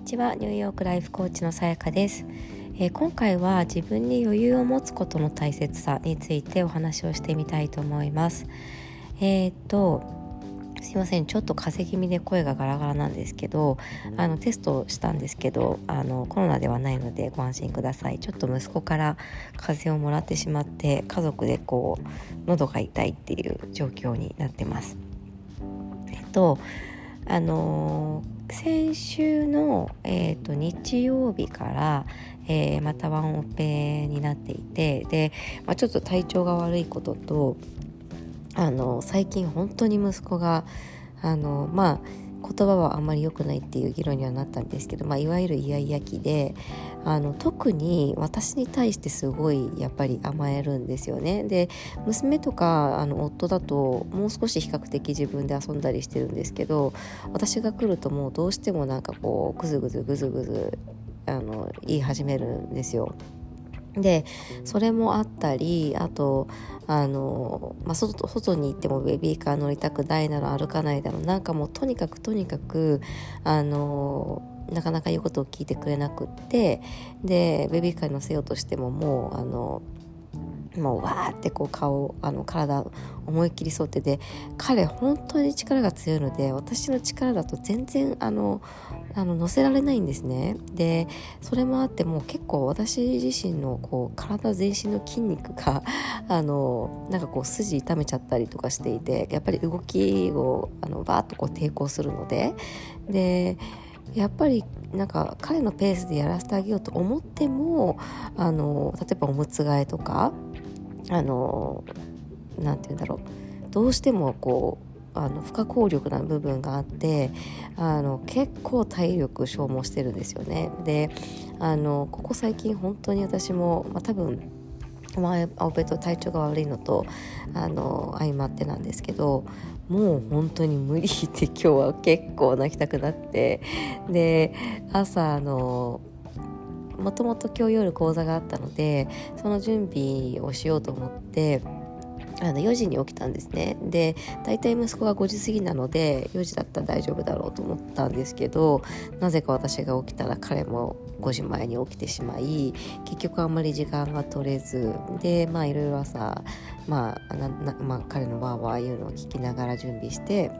にちは。ニューヨークライフコーチのさやかです、えー、今回は自分に余裕を持つことの大切さについてお話をしてみたいと思います。えー、っとすいません。ちょっと風邪気味で声がガラガラなんですけどあのテストしたんですけどあのコロナではないのでご安心ください。ちょっと息子から風邪をもらってしまって家族でこう喉が痛いっていう状況になってます。えっとあのー、先週の、えーと、日曜日から、えー、またワンオペになっていてで、まあ、ちょっと体調が悪いこととあの最近本当に息子があのまあ言葉はあんまり良くないっていう議論にはなったんですけど、まあ、いわゆるイヤイヤ期であの特に私に対してすごいやっぱり甘えるんですよね。で娘とかあの夫だともう少し比較的自分で遊んだりしてるんですけど私が来るともうどうしてもなんかこうグズグズグズグズあの言い始めるんですよ。でそれもあったりあとあの、まあ、外外に行ってもベビーカー乗りたくないなら歩かないだろうなんかもうとにかくとにかくあのなかなか言うことを聞いてくれなくってでベビーカーに乗せようとしてももうあのもうわーってこう顔あの体思いっきり沿ってで彼本当に力が強いので私の力だと全然あのあの乗せられないんですね。でそれもあってもう結構私自身のこう体全身の筋肉が あのなんかこう筋痛めちゃったりとかしていてやっぱり動きをあのバーッとこう抵抗するのででやっぱりなんか彼のペースでやらせてあげようと思ってもあの例えばおむつ替えとかあのなんて言うんだろうどうしてもこうあの不可抗力な部分があってあの結構体力消耗してるんですよね。であのここ最近本当に私も、まあ、多分まあ、青ペと体調が悪いのとあの相まってなんですけどもう本当に無理って今日は結構泣きたくなってで朝あのもともと今日夜講座があったのでその準備をしようと思ってあの4時に起きたんですね。で大体息子が5時過ぎなので4時だったら大丈夫だろうと思ったんですけどなぜか私が起きたら彼も5時前に起きてしまい結局あんまり時間が取れずでまあいろいろ朝、まあ、まあ彼のわーわー言うのを聞きながら準備して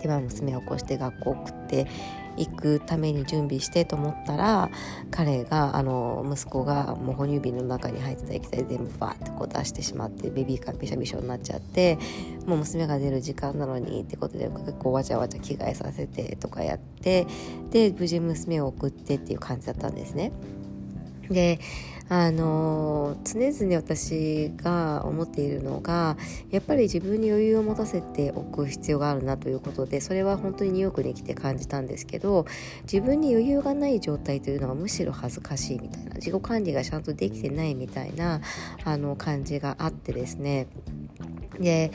で、まあ、娘を起こして学校送って行くために準備してと思ったら彼があの息子がもう哺乳瓶の中に入ってた液体全部バーってこう出してしまってベビーカーびしゃびしゃになっちゃってもう娘が出る時間なのにってことで結構わちゃわちゃ着替えさせてとかやってで無事娘を送ってっていう感じだったんですね。であの常々私が思っているのがやっぱり自分に余裕を持たせておく必要があるなということでそれは本当にニューヨークに来て感じたんですけど自分に余裕がない状態というのはむしろ恥ずかしいみたいな自己管理がちゃんとできてないみたいなあの感じがあってですね。で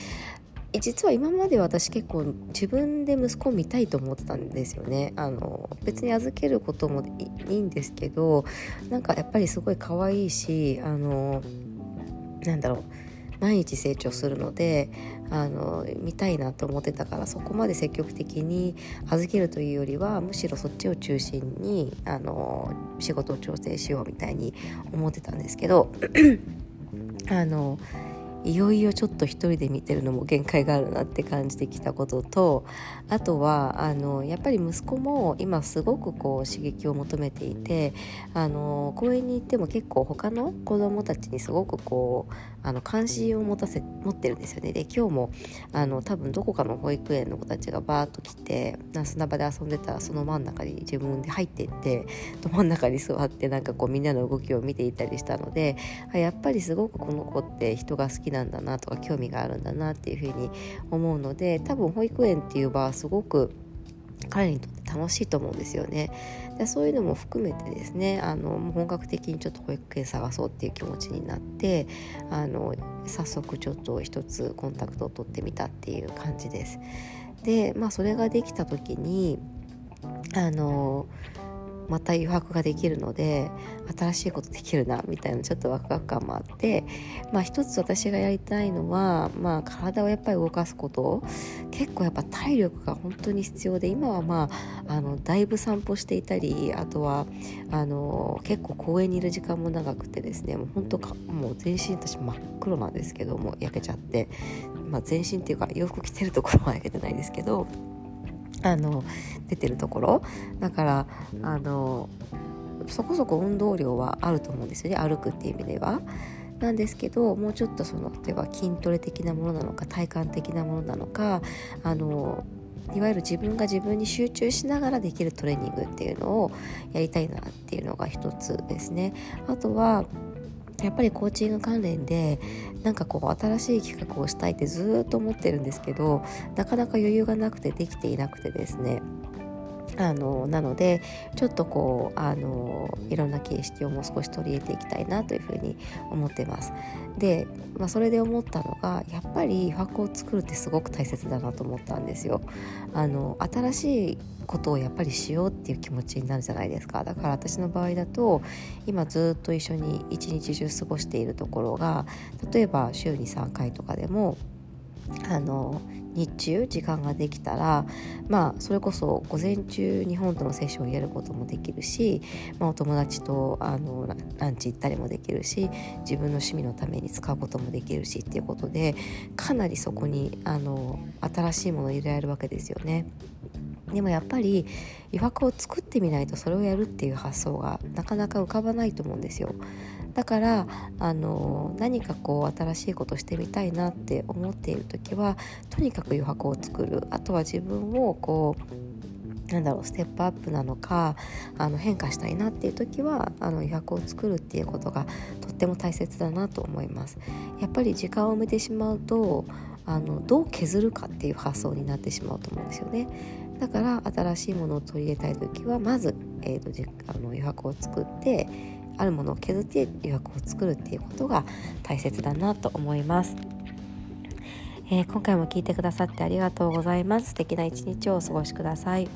実は今まで私結構自分で息子を見たいと思ってたんですよね。あの別に預けることもいいんですけどなんかやっぱりすごい可愛いしあのなんだろう毎日成長するのであの見たいなと思ってたからそこまで積極的に預けるというよりはむしろそっちを中心にあの仕事を調整しようみたいに思ってたんですけど あのいよいよちょっと一人で見てるのも限界があるなって感じてきたこととあとはあのやっぱり息子も今すごくこう刺激を求めていてあの公園に行っても結構他の子どもたちにすごくこうあの関心を持たせ持ってるんですよね。で今日もあの多分どこかの保育園の子たちがバーッと来て砂場で遊んでたらその真ん中に自分で入っていってど真ん中に座ってなんかこうみんなの動きを見ていたりしたのでやっぱりすごくこの子って人が好きなんだなとか興味があるんだなっていうふうに思うので多分保育園っていう場はすごく彼にとって楽しいと思うんですよね。でそういうのも含めてですねあの本格的にちょっと保育園探そうっていう気持ちになってあの早速ちょっと一つコンタクトを取ってみたっていう感じです。でまあそれができた時にあのまた余白ができるので新しいことできるなみたいなちょっとワクワク感もあってまあ一つ私がやりたいのは、まあ、体をやっぱり動かすこと。結構やっぱ体力が本当に必要で今はまああのだいぶ散歩していたりあとはあの結構公園にいる時間も長くてですねもう本当かもう全身私真っ黒なんですけども焼けちゃって、まあ、全身っていうか洋服着てるところは焼けてないですけど あの出てるところだからあのそこそこ運動量はあると思うんですよね歩くっていう意味では。なんですけどもうちょっとその例えば筋トレ的なものなのか体感的なものなのかあのいわゆる自分が自分に集中しながらできるトレーニングっていうのをやりたいなっていうのが一つですね。あとはやっぱりコーチング関連でなんかこう新しい企画をしたいってずっと思ってるんですけどなかなか余裕がなくてできていなくてですね。あのなのでちょっとこうあのいろんな形式をもう少し取り入れていきたいなというふうに思ってます。で、まあ、それで思ったのがやっぱり箱を作るってすごく大切だなと思ったんですよ。あの新しいことをやっぱりしようっていう気持ちになるじゃないですかだから私の場合だと今ずっと一緒に一日中過ごしているところが例えば週に3回とかでもあの日中時間ができたらまあそれこそ午前中日本とのセッションをやることもできるし、まあ、お友達とあのランチ行ったりもできるし自分の趣味のために使うこともできるしっていうことでかなりそこにあの新しいものを入れられるわけですよね。でもやっぱり余白を作ってみないとそれをやるっていう発想がなかなか浮かばないと思うんですよ。だからあの何かこう新しいことしてみたいなって思っている時はとにかく余白を作るあとは自分をこうなんだろうステップアップなのかあの変化したいなっていう時はあの余白を作るっていうことがとっても大切だなと思います。やっぱり時間を埋めてしまうとあのどう削るかっていう発想になってしまうと思うんですよね。だから新しいものを取り入れたい時はまず、えーと、あの余白を作ってあるものを削って予約を作るっていうことが大切だなと思います。えー、今回も聞いてくださってありがとうございます。素敵な一日をお過ごしください。